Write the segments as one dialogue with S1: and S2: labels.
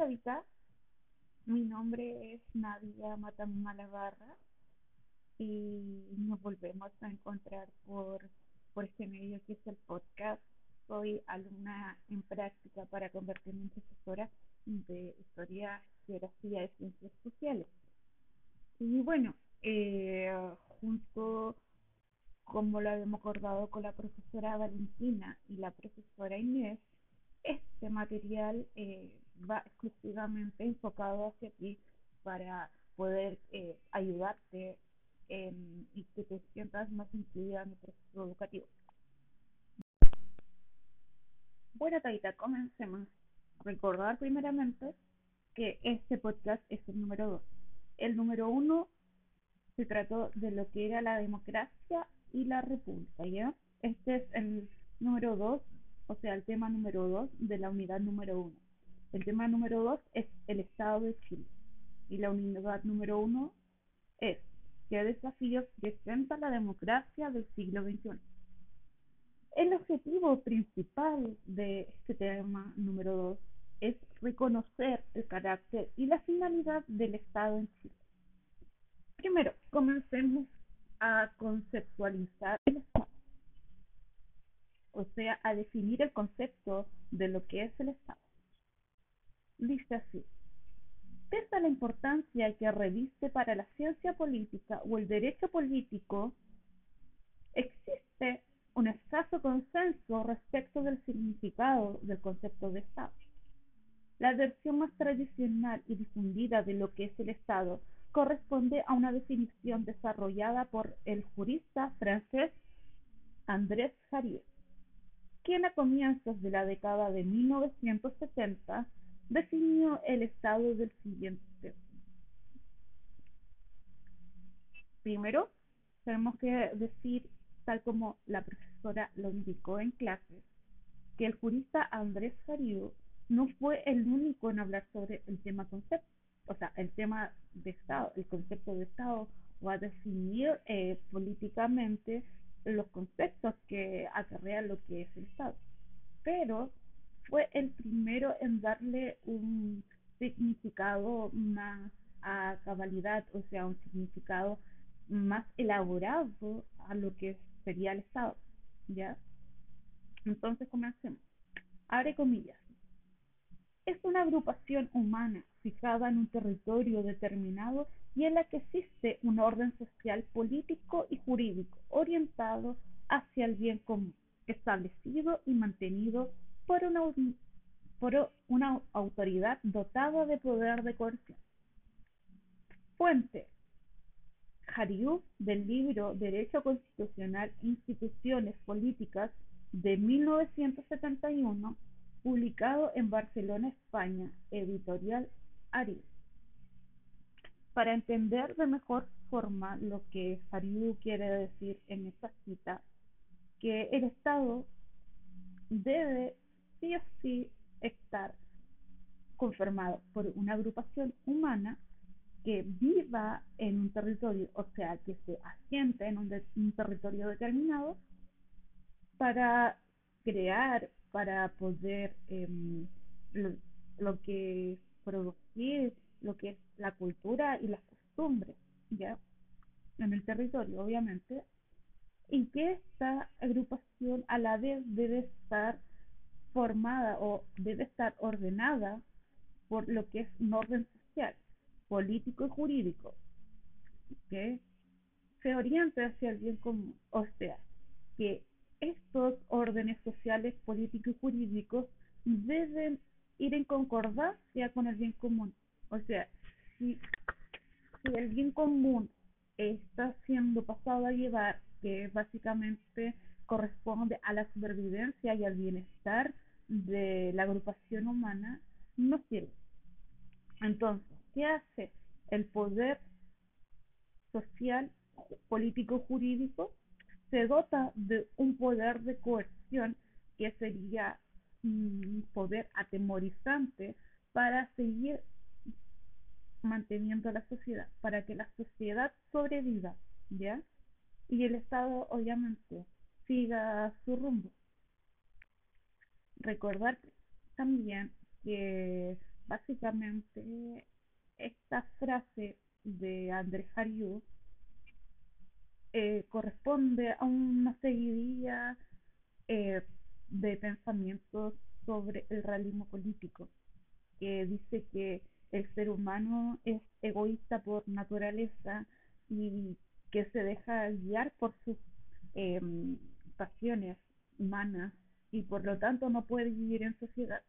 S1: Tabita, mi nombre es Nadia Matamima Lavarra y nos volvemos a encontrar por, por este medio que es el podcast. Soy alumna en práctica para convertirme en profesora de Historia, Geografía y Ciencias Sociales. Y bueno, eh, junto como lo habíamos acordado con la profesora Valentina y la profesora Inés, este material eh, va exclusivamente enfocado hacia ti para poder eh, ayudarte y que te sientas más incluida en el proceso educativo. Bueno, Taita, comencemos. Recordar primeramente que este podcast es el número dos. El número uno se trató de lo que era la democracia y la república, ¿ya? Este es el número dos o sea, el tema número 2 de la unidad número 1. El tema número 2 es el Estado de Chile. Y la unidad número 1 es qué desafíos presenta la democracia del siglo XXI. El objetivo principal de este tema número 2 es reconocer el carácter y la finalidad del Estado en Chile. Primero, comencemos a conceptualizar el Estado o sea, a definir el concepto de lo que es el Estado. Dice así, pese la importancia que reviste para la ciencia política o el derecho político, existe un escaso consenso respecto del significado del concepto de Estado. La versión más tradicional y difundida de lo que es el Estado corresponde a una definición desarrollada por el jurista francés Andrés Jarier quien a comienzos de la década de 1970 definió el estado del siguiente. Primero, tenemos que decir, tal como la profesora lo indicó en clase, que el jurista Andrés Fariu no fue el único en hablar sobre el tema concepto, o sea, el tema de Estado, el concepto de Estado, o a definir eh, políticamente los conceptos que acarrea lo que es el Estado. Pero fue el primero en darle un significado más a cabalidad, o sea, un significado más elaborado a lo que sería el Estado, ¿ya? Entonces comencemos. Abre comillas. Es una agrupación humana fijada en un territorio determinado y en la que existe un orden social, político y jurídico orientado hacia el bien común, establecido y mantenido por una, por una autoridad dotada de poder de coerción. Fuente. Jariú del libro Derecho Constitucional e Instituciones Políticas de 1971, publicado en Barcelona, España, editorial Ariel. Para entender de mejor forma lo que Fariu quiere decir en esta cita, que el Estado debe sí o sí estar confirmado por una agrupación humana que viva en un territorio, o sea, que se asiente en un, territorio determinado para crear, para poder em, lo, que producir lo que es la cultura y las costumbres, ¿ya? En el territorio, obviamente, y que esta agrupación a la vez debe estar formada o debe estar ordenada por lo que es un orden social, político y jurídico, que se oriente hacia el bien común, o sea, que estos órdenes sociales, políticos y jurídicos deben ir en concordancia con el bien común. O sea, si, si el bien común está siendo pasado a llevar, que básicamente corresponde a la supervivencia y al bienestar de la agrupación humana, no sirve. Entonces, ¿qué hace el poder social, político, jurídico? Se dota de un poder de coerción que sería un poder atemorizante para seguir manteniendo la sociedad, para que la sociedad sobreviva, ¿ya? Y el Estado, obviamente, siga su rumbo. Recordar también que básicamente esta frase de Andrés Jariu eh, corresponde a una seguidilla eh, de pensamientos sobre el realismo político, que dice que el ser humano es egoísta por naturaleza y que se deja guiar por sus eh, humanas y por lo tanto no puede vivir en sociedad.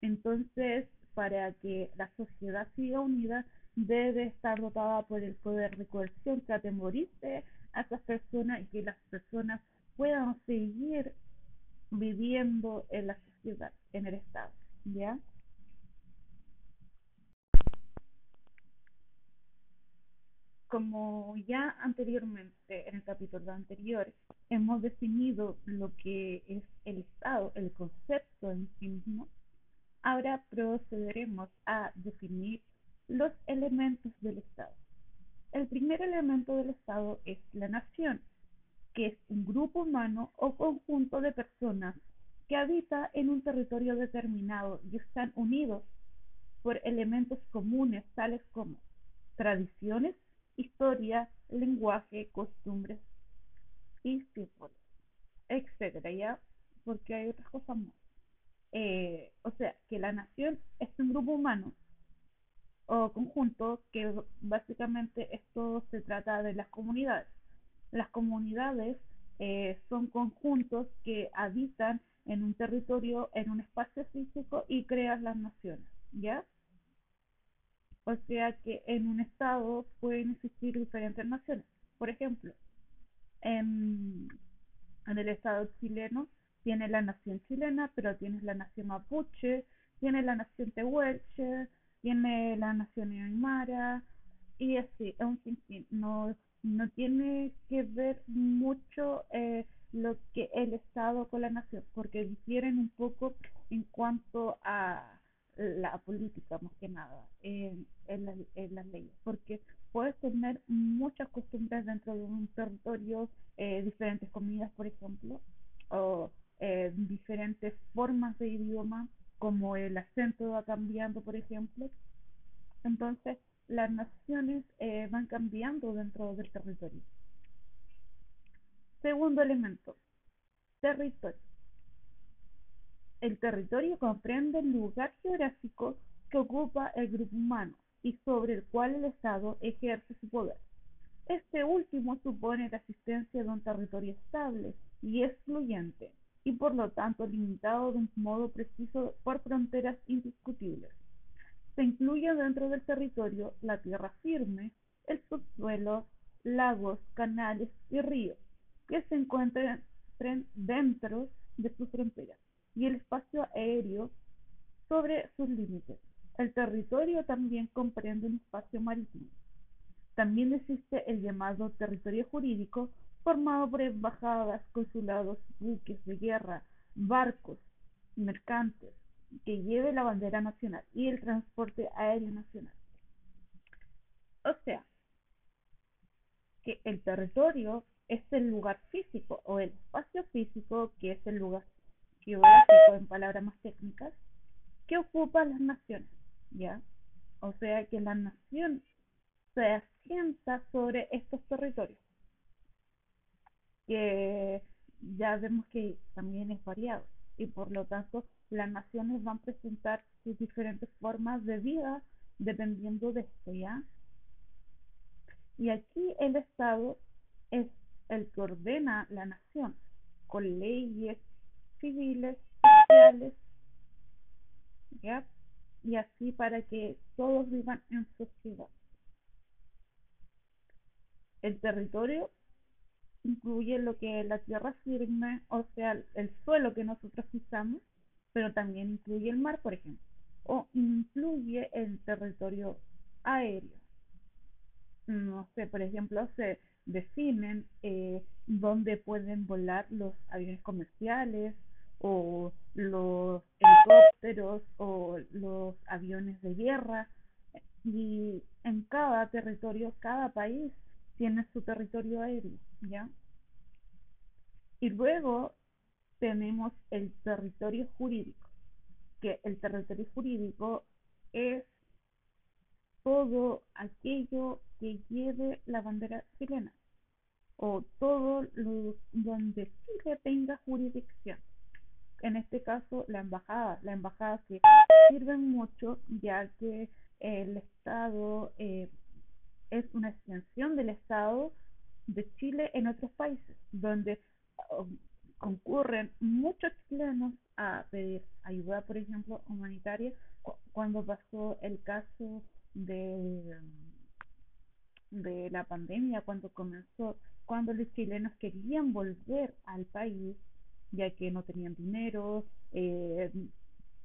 S1: Entonces, para que la sociedad siga unida, debe estar dotada por el poder de coerción que atemorice a esas personas y que las personas puedan seguir viviendo en la sociedad, en el Estado, ¿ya? Como ya anteriormente, en el capítulo anterior, hemos definido lo que es el Estado, el concepto en sí mismo, ahora procederemos a definir los elementos del Estado. El primer elemento del Estado es la nación, que es un grupo humano o conjunto de personas que habita en un territorio determinado y están unidos por elementos comunes tales como tradiciones, historia, lenguaje, costumbres y etcétera, ya, porque hay otras cosas más. Eh, o sea, que la nación es un grupo humano o conjunto que básicamente esto se trata de las comunidades. Las comunidades eh, son conjuntos que habitan en un territorio, en un espacio físico y crean las naciones, ¿ya? O sea que en un estado pueden existir diferentes naciones. Por ejemplo, en, el estado chileno tiene la nación chilena, pero tienes la nación mapuche, tiene la nación tehuelche, tiene la nación aymara y así, es un sinfín. No, no tiene que ver mucho eh, lo que el Estado con la nación, porque difieren un poco en cuanto a la política más que nada en, en, en las leyes, porque puedes tener muchas costumbres dentro de un territorio, eh, diferentes comidas, por ejemplo, o eh, diferentes formas de idioma, como el acento va cambiando, por ejemplo. Entonces, las naciones eh, van cambiando dentro del territorio. Segundo elemento, territorio. El territorio comprende el lugar geográfico que ocupa el grupo humano y sobre el cual el Estado ejerce su poder. Este último supone la existencia de un territorio estable y excluyente, y por lo tanto limitado de un modo preciso por fronteras indiscutibles. Se incluye dentro del territorio la tierra firme, el subsuelo, lagos, canales y ríos, que se encuentran dentro de sus fronteras, y el espacio aéreo sobre sus límites. El territorio también comprende un espacio marítimo. También existe el llamado territorio jurídico, formado por embajadas, consulados, buques de guerra, barcos, mercantes, que lleve la bandera nacional y el transporte aéreo nacional. O sea, que el territorio es el lugar físico o el espacio físico, que es el lugar geográfico en palabras más técnicas, que ocupa las naciones, ¿ya? O sea que la nación se asienta sobre estos territorios, que ya vemos que también es variado y por lo tanto las naciones van a presentar sus diferentes formas de vida dependiendo de esto, ¿ya? Y aquí el Estado es el que ordena la nación con leyes civiles, sociales, ¿ya? Y así para que todos vivan en sociedad. El territorio incluye lo que es la tierra firme, o sea, el suelo que nosotros pisamos, pero también incluye el mar, por ejemplo, o incluye el territorio aéreo. No sé, por ejemplo, se definen eh, dónde pueden volar los aviones comerciales o los helicópteros o los aviones de guerra y en cada territorio, cada país tiene su territorio aéreo, ¿ya? Y luego tenemos el territorio jurídico, que el territorio jurídico es todo aquello que lleve la bandera chilena o todo lo donde Chile tenga jurisdicción. En este caso, la embajada. La embajada que sirven mucho ya que el Estado eh, es una extensión del Estado de Chile en otros países, donde um, concurren muchos chilenos a pedir ayuda, por ejemplo, humanitaria, cuando pasó el caso de, de la pandemia, cuando comenzó, cuando los chilenos querían volver al país, ya que no tenían dinero, eh,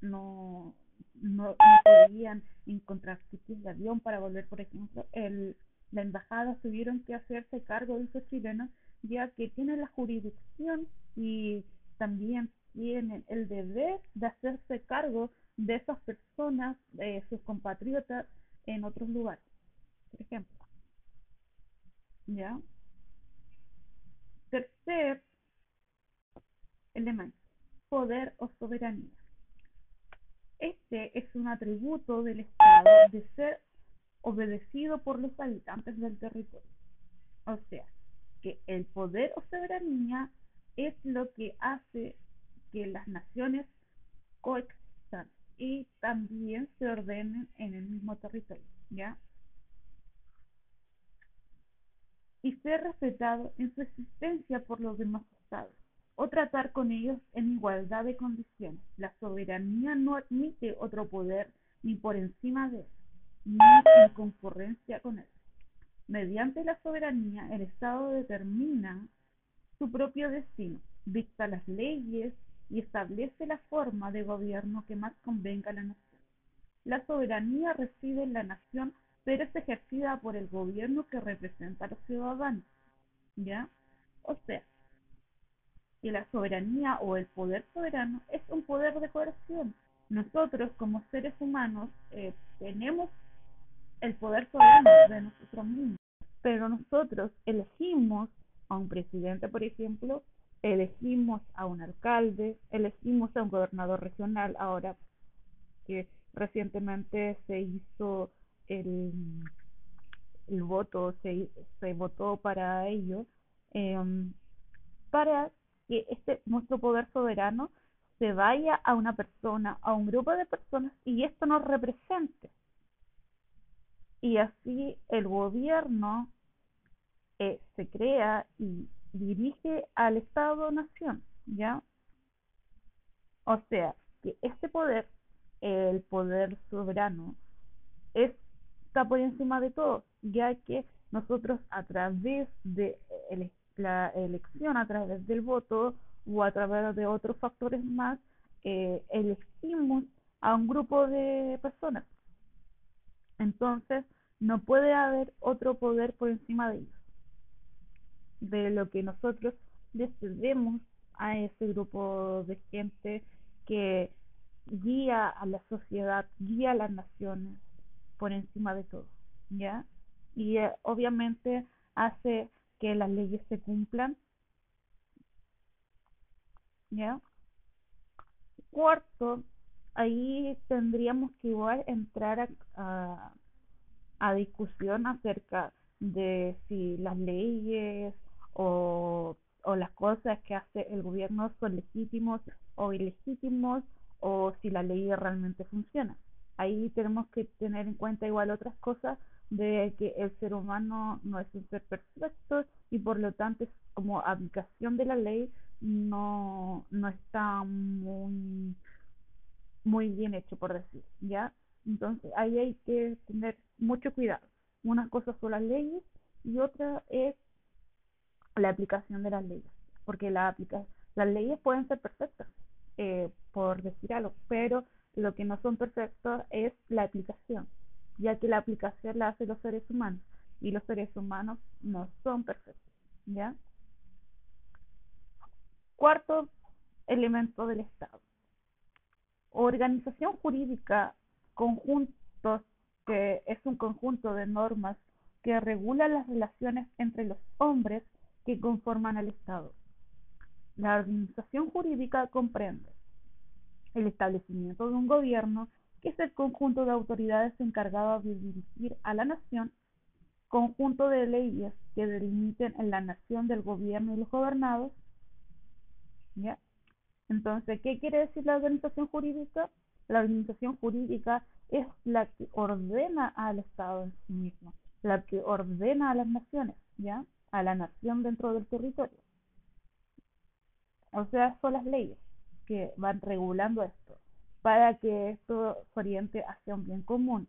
S1: no, no, podían encontrar sitios de avión para volver, por ejemplo, el, la embajada tuvieron que hacerse cargo de esos chilenos, ya que tienen la jurisdicción y también tienen el deber de hacerse cargo de esas personas, de sus compatriotas en otros lugares, por ejemplo. ¿Ya? Tercer elemento, poder o soberanía. Este es un atributo del Estado de ser obedecido por los habitantes del territorio. O sea, que el poder o soberanía es lo que hace que las naciones coexistan y también se ordenen en el mismo territorio, ¿ya? Y ser respetado en su existencia por los demás estados, o tratar con ellos en igualdad de condiciones. La soberanía no admite otro poder ni por encima de él, ni en concurrencia con él. Mediante la soberanía, el Estado determina su propio destino, dicta las leyes y establece la forma de gobierno que más convenga a la nación. La soberanía reside en la nación, pero es ejercida por el gobierno que representa a los ciudadanos. ¿Ya? O sea, que la soberanía o el poder soberano es un poder de coerción. Nosotros como seres humanos eh, tenemos el poder soberano de nosotros mismos, pero nosotros elegimos a un presidente, por ejemplo, elegimos a un alcalde, elegimos a un gobernador regional, ahora que recientemente se hizo el, el voto, se, se votó para ello, em, para que este nuestro poder soberano se vaya a una persona, a un grupo de personas y esto nos represente. Y así el gobierno eh, se crea y dirige al Estado-Nación, ¿ya? O sea, que este poder, el poder soberano, está por encima de todo, ya que nosotros a través de la elección, a través del voto o a través de otros factores más, eh, elegimos a un grupo de personas. Entonces, no puede haber otro poder por encima de ellos de lo que nosotros les cedemos a ese grupo de gente que guía a la sociedad, guía a las naciones por encima de todo, ¿ya? Y eh, obviamente hace que las leyes se cumplan, ¿ya? Cuarto, ahí tendríamos que igual entrar a, a discusión acerca de si las leyes o, o las cosas que hace el gobierno son legítimos o ilegítimos o si la ley realmente funciona. Ahí tenemos que tener en cuenta igual otras cosas de que el ser humano no es un ser perfecto y por lo tanto como aplicación de la ley no, no está muy, muy bien hecho por decir, ¿ya? Entonces ahí hay que tener mucho cuidado. Una cosa son las leyes y otra es la aplicación de las leyes, porque la aplica las leyes pueden ser perfectas, eh, por decir algo, pero lo que no son perfectos es la aplicación, ya que la aplicación la hacen los seres humanos y los seres humanos no son perfectos, ¿ya? Cuarto elemento del Estado. Organización jurídica, conjuntos, que es un conjunto de normas que regula las relaciones entre los hombres que conforman al Estado. La organización jurídica comprende el establecimiento de un gobierno es el conjunto de autoridades encargadas de dirigir a la nación, conjunto de leyes que delimiten en la nación del gobierno y los gobernados. ¿Ya? Entonces, ¿qué quiere decir la organización jurídica? La organización jurídica es la que ordena al Estado en sí mismo, la que ordena a las naciones, ¿ya? A la nación dentro del territorio. O sea, son las leyes que van regulando esto para que esto se oriente hacia un bien común.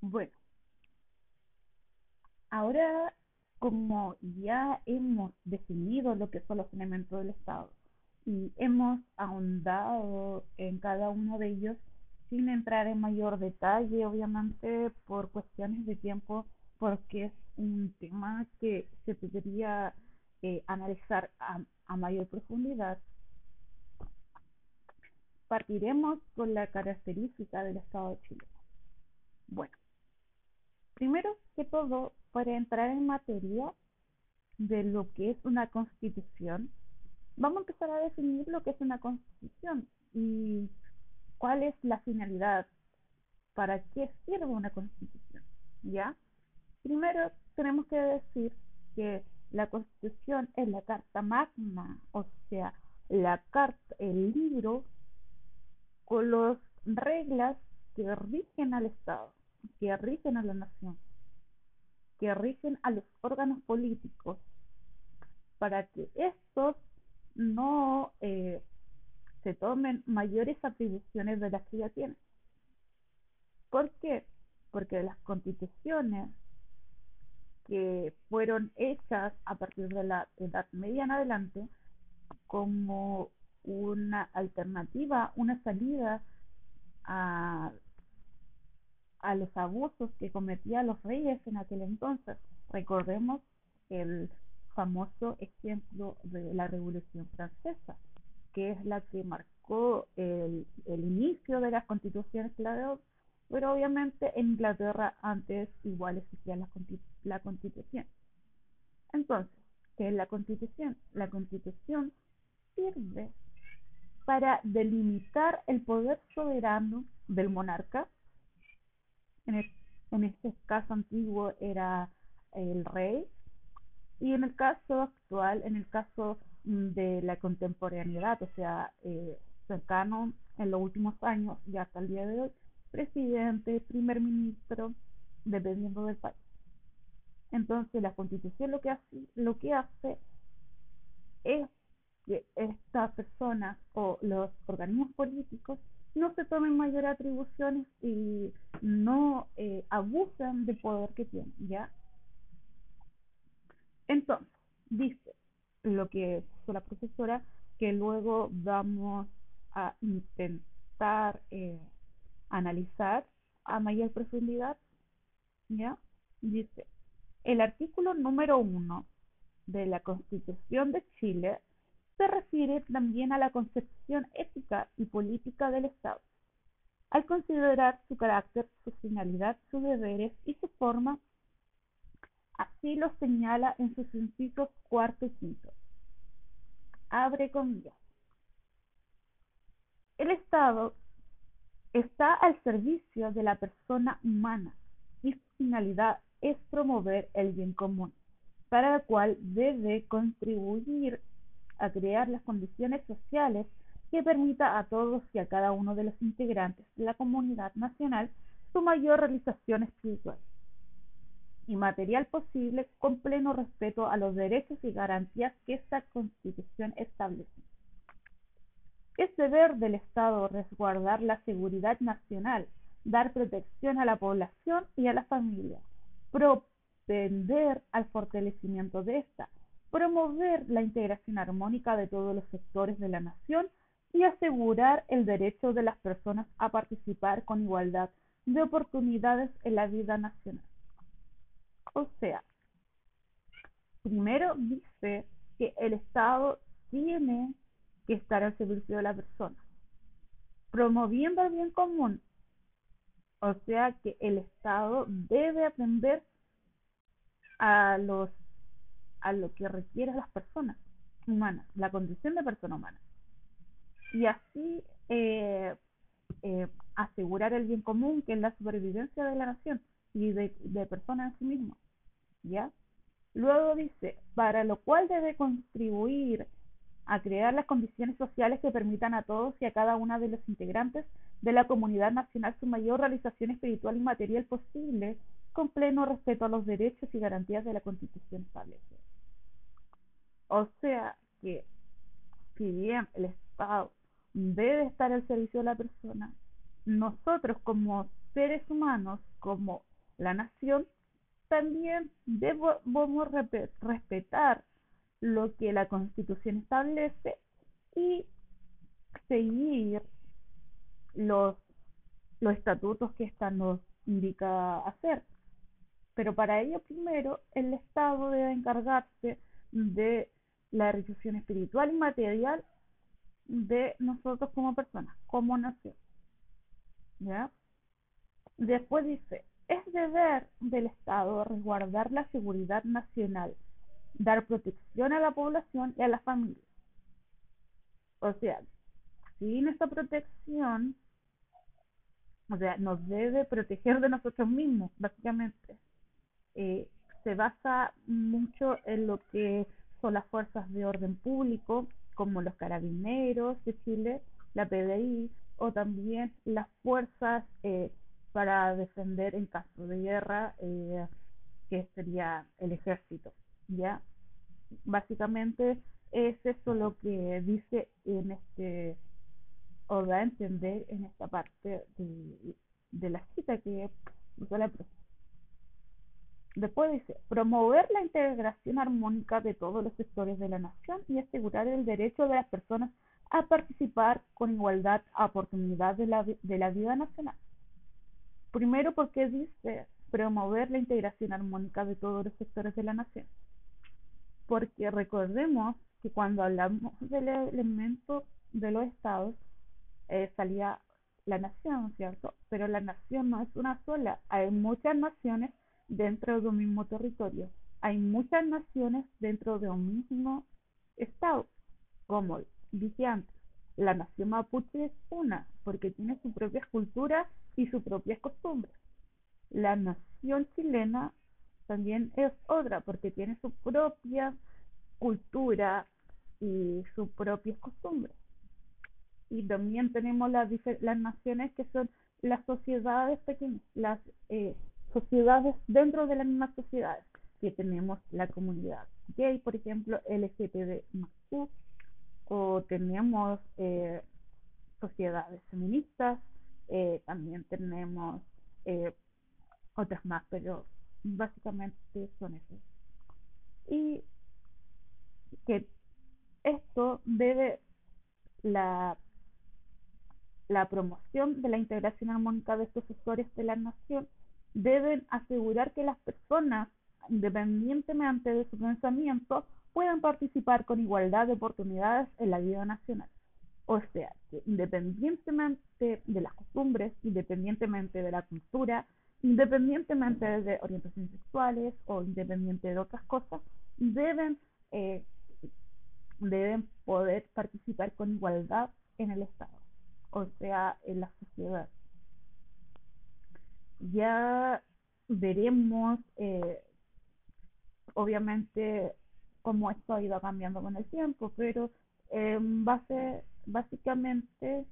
S1: Bueno, ahora como ya hemos definido lo que son los elementos del Estado y hemos ahondado en cada uno de ellos sin entrar en mayor detalle, obviamente por cuestiones de tiempo, porque es un tema que se podría eh, analizar a, a mayor profundidad. Partiremos con la característica del Estado de Chile. Bueno, primero que todo, para entrar en materia de lo que es una constitución, vamos a empezar a definir lo que es una constitución y cuál es la finalidad, para qué sirve una constitución, ¿ya? Primero tenemos que decir que la constitución es la carta magna, o sea, la carta, el libro con las reglas que rigen al Estado, que rigen a la nación que rigen a los órganos políticos para que estos no eh, se tomen mayores atribuciones de las que ya tienen. ¿Por qué? Porque las constituciones que fueron hechas a partir de la Edad Media en adelante como una alternativa, una salida a a los abusos que cometían los reyes en aquel entonces. Recordemos el famoso ejemplo de la Revolución Francesa, que es la que marcó el, inicio de las constituciones pero obviamente en Inglaterra antes igual existía la, la constitución. Entonces, ¿qué es la constitución? La constitución sirve para delimitar el poder soberano del monarca en, este caso antiguo era el rey, y en el caso actual, en el caso de la contemporaneidad, o sea, eh, cercano en los últimos años y hasta el día de hoy, presidente, primer ministro, dependiendo del país. Entonces, la constitución lo que hace, lo que hace es que estas personas o los organismos políticos no se tomen mayores atribuciones y no eh, abusan del poder que tienen, ¿ya? Entonces, dice lo que hizo la profesora, que luego vamos a intentar eh, analizar a mayor profundidad. Dice, el artículo número uno de la Constitución de Chile se refiere también a la concepción ética y política del Estado. Al considerar su carácter, su finalidad, sus deberes y su forma, así lo señala en sus incisos cuarto y quinto. Abre comillas. El Estado está al servicio de la persona humana y su finalidad es promover el bien común, para el cual debe contribuir a crear las condiciones sociales que permita a todos y a cada uno de los integrantes de la comunidad nacional su mayor realización espiritual y material posible con pleno respeto a los derechos y garantías que esta Constitución establece. Es deber del Estado resguardar la seguridad nacional, dar protección a la población y a la familia, propender al fortalecimiento de esta, promover la integración armónica de todos los sectores de la nación y asegurar el derecho de las personas a participar con igualdad de oportunidades en la vida nacional. O sea, primero dice que el Estado tiene que estar al servicio de la persona, promoviendo el bien común. O sea que el Estado debe atender a los a lo que requieren las personas, humana, la condición de persona humana. Y así eh, eh, asegurar el bien común, que es la supervivencia de la nación y de, de personas en sí mismo. ¿Ya? Luego dice, para lo cual debe contribuir a crear las condiciones sociales que permitan a todos y a cada una de los integrantes de la comunidad nacional su mayor realización espiritual y material posible, con pleno respeto a los derechos y garantías de la Constitución establece. O sea que, si bien el Estado debe estar al servicio de la persona, nosotros como seres humanos, como la nación, también debemos respetar lo que la Constitución establece y seguir los, los estatutos que esta nos indica hacer. Pero para ello primero el Estado debe encargarse de la realización espiritual y material de nosotros como personas, como nación. ¿Ya? Después dice, es deber del Estado resguardar la seguridad nacional, dar protección a la población y a las familias. O sea, sin esta protección, o sea, nos debe proteger de nosotros mismos, básicamente. Eh, se basa mucho en lo que son las fuerzas de orden público, como los carabineros de Chile, la PDI, o también las fuerzas eh, para defender en caso de guerra, eh, que sería el ejército, ¿ya? Básicamente es eso lo que dice en este, o da a entender en esta parte de, la cita que usó la Después dice, promover la integración armónica de todos los sectores de la nación y asegurar el derecho de las personas a participar con igualdad a oportunidad de la, de la vida nacional. Primero porque dice promover la integración armónica de todos los sectores de la nación. Porque recordemos que cuando hablamos del elemento de los estados, eh, salía la nación, ¿cierto? Pero la nación no es una sola, hay muchas naciones dentro de un mismo territorio, hay muchas naciones dentro de un mismo estado, como dije antes, la nación mapuche es una, porque tiene su propia cultura y sus propias costumbres. La nación chilena también es otra, porque tiene su propia cultura y sus propias costumbres. Y también tenemos las, las naciones que son las sociedades pequeñas, las eh, sociedades dentro de las mismas sociedades, que tenemos la comunidad gay, por ejemplo, LGTB o tenemos eh, sociedades feministas, eh, también tenemos eh, otras más, pero básicamente son esas. Y que esto debe la, la promoción de la integración armónica de estos sectores de la nación deben asegurar que las personas, independientemente de su pensamiento, puedan participar con igualdad de oportunidades en la vida nacional. O sea, que independientemente de las costumbres, independientemente de la cultura, independientemente de orientaciones sexuales o independiente de otras cosas, deben, eh, deben poder participar con igualdad en el Estado, o sea, en la sociedad. Ya veremos, eh, obviamente, cómo esto ha ido cambiando con el tiempo, pero en base, básicamente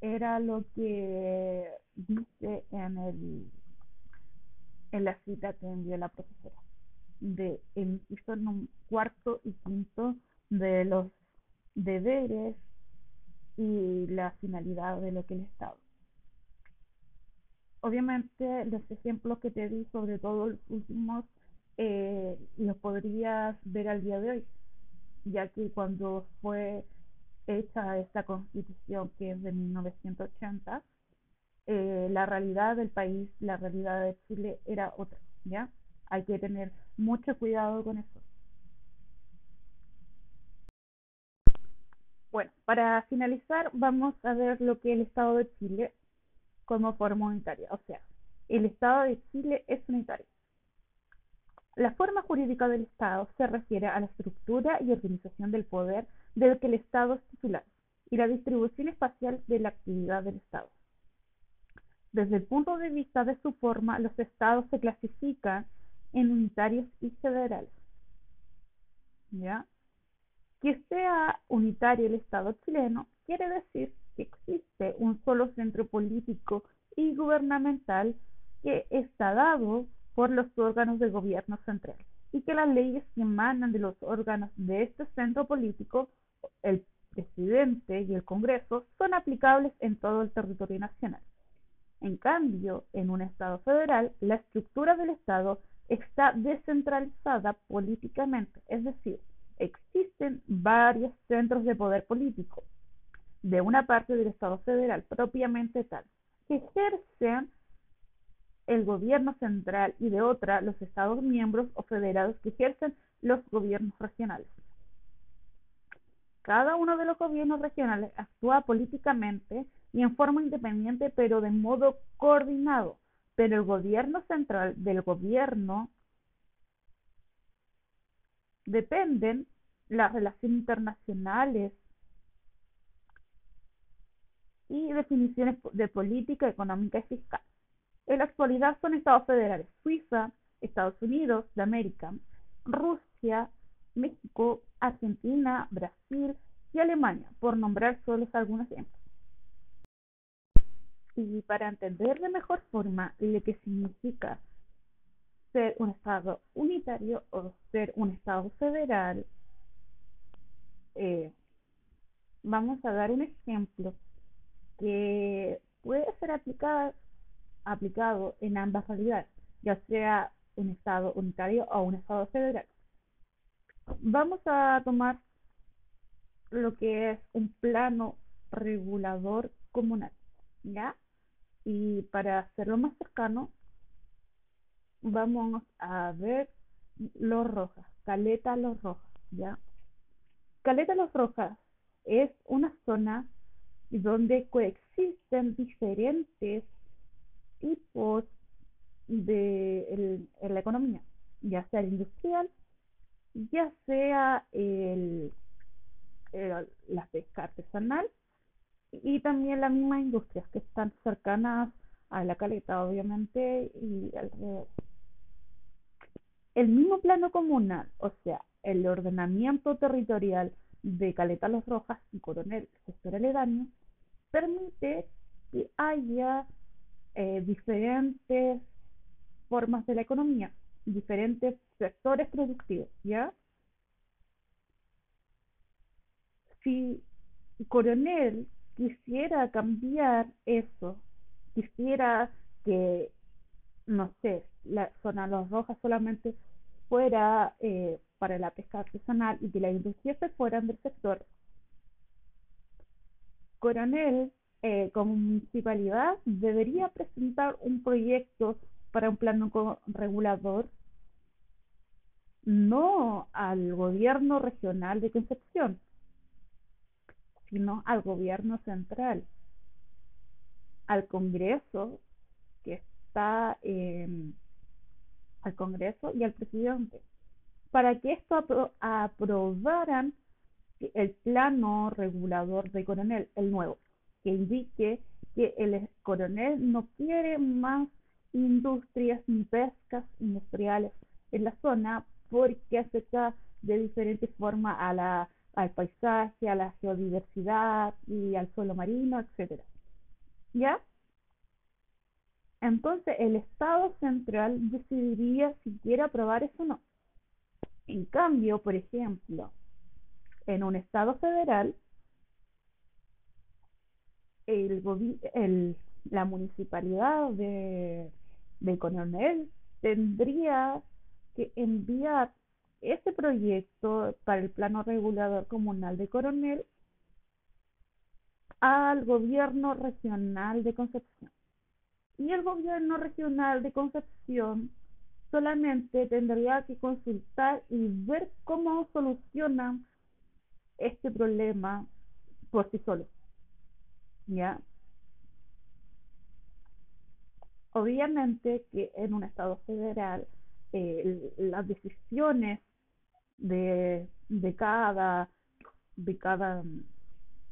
S1: era lo que dice en el en la cita que envió la profesora de el un cuarto y quinto de los deberes y la finalidad de lo que el Estado. Obviamente los ejemplos que te di, sobre todo los últimos, eh, los podrías ver al día de hoy, ya que cuando fue hecha esta constitución que es de 1980, eh, la realidad del país, la realidad de Chile era otra, ¿ya? Hay que tener mucho cuidado con eso. Bueno, para finalizar vamos a ver lo que el Estado de Chile como forma unitaria, o sea, el Estado de Chile es unitario. La forma jurídica del Estado se refiere a la estructura y organización del poder del que el Estado es titular y la distribución espacial de la actividad del Estado. Desde el punto de vista de su forma, los estados se clasifican en unitarios y federales. ¿Ya? Que sea unitario el Estado chileno quiere decir que existe un solo centro político y gubernamental que está dado por los órganos de gobierno central y que las leyes que emanan de los órganos de este centro político, el presidente y el Congreso, son aplicables en todo el territorio nacional. En cambio, en un Estado federal, la estructura del Estado está descentralizada políticamente, es decir, existen varios centros de poder político de una parte del Estado federal propiamente tal, que ejercen el gobierno central y de otra los Estados miembros o federados que ejercen los gobiernos regionales. Cada uno de los gobiernos regionales actúa políticamente y en forma independiente, pero de modo coordinado. Pero el gobierno central del gobierno dependen las relaciones internacionales y definiciones de política económica y fiscal. En la actualidad son estados federales Suiza, Estados Unidos de América, Rusia, México, Argentina, Brasil y Alemania, por nombrar solo algunos ejemplos. Y para entender de mejor forma lo que significa ser un Estado unitario o ser un Estado federal, eh, vamos a dar un ejemplo que puede ser aplicado, aplicado en ambas realidades, ya sea un Estado unitario o un Estado federal. Vamos a tomar lo que es un plano regulador comunal, ¿ya? Y para hacerlo más cercano, vamos a ver Los Rojas, Caleta Los Rojas, ¿ya? Caleta Los Rojas es una zona donde coexisten diferentes tipos de la economía, ya sea el industrial, ya sea el, la pesca artesanal y también las mismas industrias que están cercanas a la caleta, obviamente, y alrededor. El mismo plano comunal, o sea, el ordenamiento territorial de Caleta Los Rojas y Coronel, sector aledaño, permite que haya eh, diferentes formas de la economía, diferentes sectores productivos, ¿ya? Si Coronel quisiera cambiar eso, quisiera que, no sé, la zona Los Rojas solamente fuera eh, para la pesca artesanal y que la industria se fueran del sector, Coronel, eh, como municipalidad, debería presentar un proyecto para un plano regulador, no al gobierno regional de Concepción, sino al gobierno central, al Congreso, que está al Congreso y al presidente, para que esto aprobaran el plano regulador de coronel, el nuevo, que indique que el coronel no quiere más industrias ni pescas industriales en la zona porque afecta de diferente forma a la al paisaje, a la geodiversidad y al suelo marino, etcétera. ¿Ya? Entonces el Estado central decidiría si quiere aprobar eso o no. En cambio, por ejemplo, en un Estado federal, el, la municipalidad de, de Coronel tendría que enviar ese proyecto para el plano regulador comunal de Coronel al gobierno regional de Concepción. Y el gobierno regional de Concepción solamente tendría que consultar y ver cómo solucionan este problema por sí solo. ¿Ya? Obviamente que en un Estado federal eh, las decisiones de, de cada de cada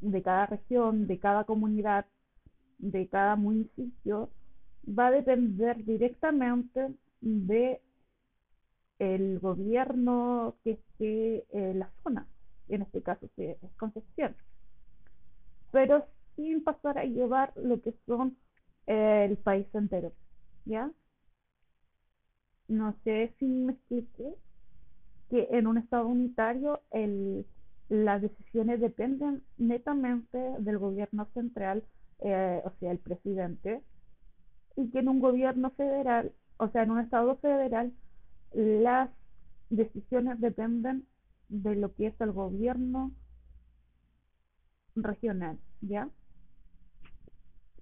S1: de cada región, de cada comunidad, de cada municipio, va a depender directamente de el gobierno que esté en la zona, en este caso es Concepción, pero sin pasar a llevar lo que son el país entero, ¿ya? No sé si me expliqué que en un estado unitario el, las decisiones dependen netamente del gobierno central, eh, o sea, el presidente, y que en un gobierno federal, o sea, en un estado federal, las decisiones dependen de lo que es el gobierno regional, ¿ya?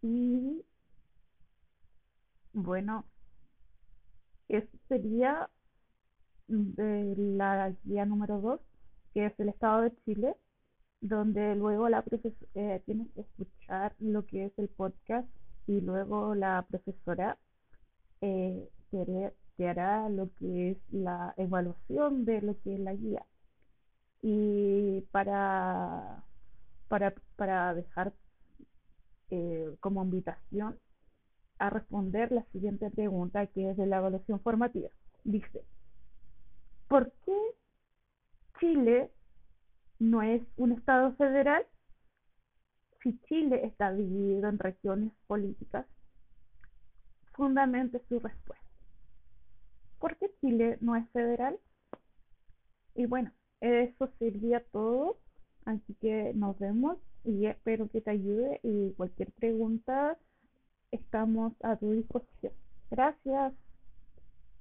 S1: Y bueno, eso sería de la guía número 2, que es el Estado de Chile, donde luego la eh, tienes que escuchar lo que es el podcast y luego la profesora eh, te, hará lo que es la evaluación de lo que es la guía. Y para, para, para dejar eh, como invitación a responder la siguiente pregunta que es de la evaluación formativa. Dice, ¿por qué Chile no es un Estado federal? Si Chile está dividido en regiones políticas, fundamente su respuesta. ¿Por qué Chile no es federal? Y bueno, eso sería todo. Así que nos vemos y espero que te ayude y cualquier pregunta estamos a tu disposición. Gracias.